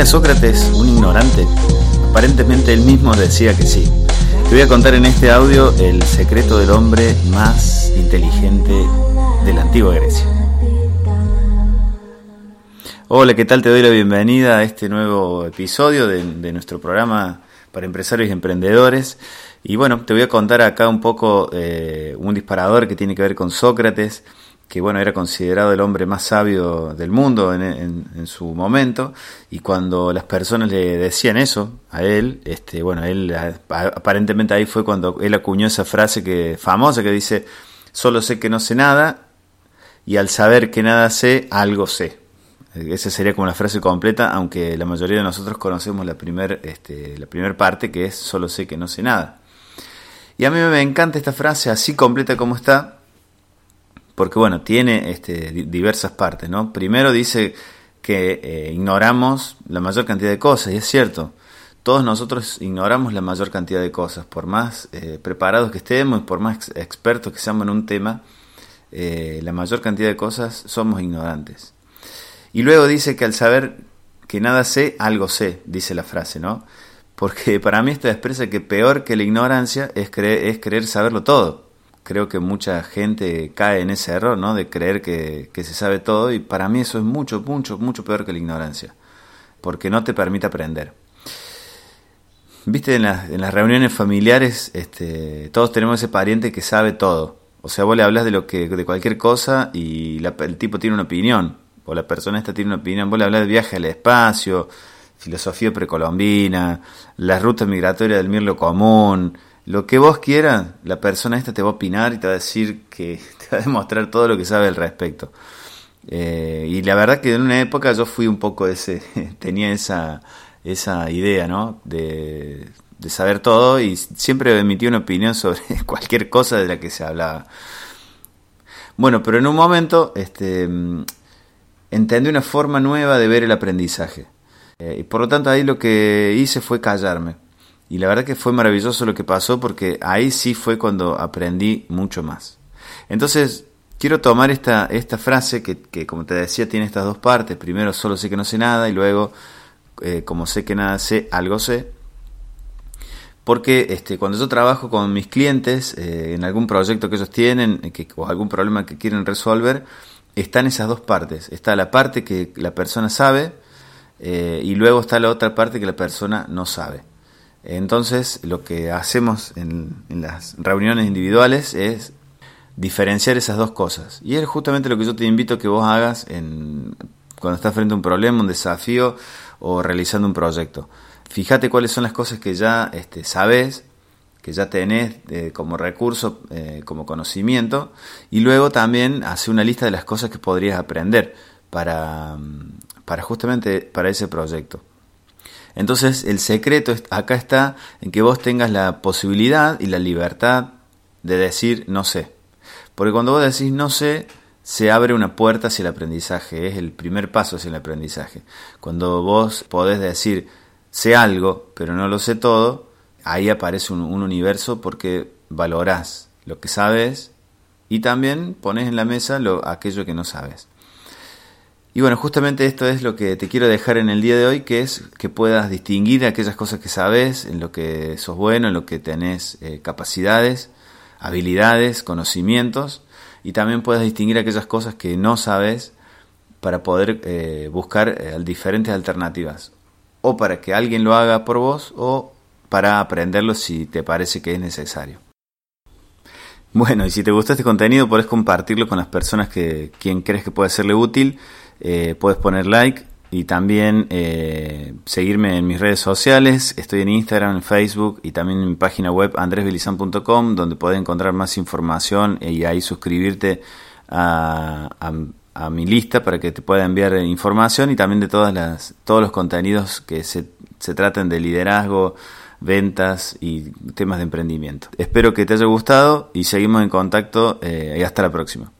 ¿Era Sócrates un ignorante? Aparentemente él mismo decía que sí. Te voy a contar en este audio el secreto del hombre más inteligente de la antigua Grecia. Hola, ¿qué tal? Te doy la bienvenida a este nuevo episodio de, nuestro programa para empresarios y emprendedores. Y bueno, te voy a contar acá un poco eh, un disparador que tiene que ver con Sócrates que bueno, era considerado el hombre más sabio del mundo en, su momento, y cuando las personas le decían eso a él, este, bueno, él aparentemente ahí fue cuando él acuñó esa frase que famosa que dice, solo sé que no sé nada, y al saber que nada sé, algo sé. Esa sería como la frase completa, aunque la mayoría de nosotros conocemos la primera este, parte, que es solo sé que no sé nada. Y a mí me encanta esta frase así completa como está, porque bueno, tiene este, diversas partes, ¿no? Primero dice que eh, ignoramos la mayor cantidad de cosas, y es cierto, todos nosotros ignoramos la mayor cantidad de cosas, por más eh, preparados que estemos, por más expertos que seamos en un tema, eh, la mayor cantidad de cosas somos ignorantes. Y luego dice que al saber que nada sé, algo sé, dice la frase, ¿no? Porque para mí esto expresa que peor que la ignorancia es, es querer saberlo todo creo que mucha gente cae en ese error, ¿no? De creer que, se sabe todo y para mí eso es mucho, mucho, mucho peor que la ignorancia, porque no te permite aprender. Viste, en, en las reuniones familiares este, todos tenemos ese pariente que sabe todo. O sea, vos le hablas de, lo que, de cualquier cosa y el tipo tiene una opinión, o la persona esta tiene una opinión. Vos le hablas de viaje al espacio, filosofía precolombina, la ruta migratoria del mirlo común, lo que vos quieras, la persona esta te va a opinar y te va a decir que te va a demostrar todo lo que sabe al respecto. Eh, y la verdad que en una época yo fui un poco ese, tenía esa, esa idea, ¿no? De, de saber todo y siempre emití una opinión sobre cualquier cosa de la que se hablaba. Bueno, pero en un momento este, entendí una forma nueva de ver el aprendizaje. Eh, y por lo tanto ahí lo que hice fue callarme y la verdad que fue maravilloso lo que pasó porque ahí sí fue cuando aprendí mucho más. Entonces, quiero tomar esta, esta frase que, que como te decía, tiene estas dos partes. Primero, solo sé que no sé nada y luego, eh, como sé que nada sé, algo sé. Porque este, cuando yo trabajo con mis clientes eh, en algún proyecto que ellos tienen que, o algún problema que quieren resolver, están esas dos partes. Está la parte que la persona sabe eh, y luego está la otra parte que la persona no sabe. Entonces, lo que hacemos en, las reuniones individuales es diferenciar esas dos cosas. Y es justamente lo que yo te invito a que vos hagas en, cuando estás frente a un problema, un desafío o realizando un proyecto. Fíjate cuáles son las cosas que ya este, sabes, que ya tenés eh, como recurso, eh, como conocimiento, y luego también hace una lista de las cosas que podrías aprender para, para justamente para ese proyecto. Entonces el secreto acá está en que vos tengas la posibilidad y la libertad de decir no sé. Porque cuando vos decís no sé, se abre una puerta hacia el aprendizaje, es el primer paso hacia el aprendizaje. Cuando vos podés decir sé algo, pero no lo sé todo, ahí aparece un, universo porque valorás lo que sabes y también pones en la mesa lo, aquello que no sabes. Y bueno, justamente esto es lo que te quiero dejar en el día de hoy, que es que puedas distinguir aquellas cosas que sabes, en lo que sos bueno, en lo que tenés eh, capacidades, habilidades, conocimientos, y también puedas distinguir aquellas cosas que no sabes para poder eh, buscar eh, diferentes alternativas, o para que alguien lo haga por vos, o para aprenderlo si te parece que es necesario. Bueno, y si te gustó este contenido, podés compartirlo con las personas que quien crees que puede serle útil eh, puedes poner like y también eh, seguirme en mis redes sociales. Estoy en Instagram, en Facebook y también en mi página web andresbelizan.com donde puedes encontrar más información y ahí suscribirte a, mi lista para que te pueda enviar información y también de todas las, todos los contenidos que se, se traten de liderazgo, ventas y temas de emprendimiento. Espero que te haya gustado y seguimos en contacto eh, y hasta la próxima.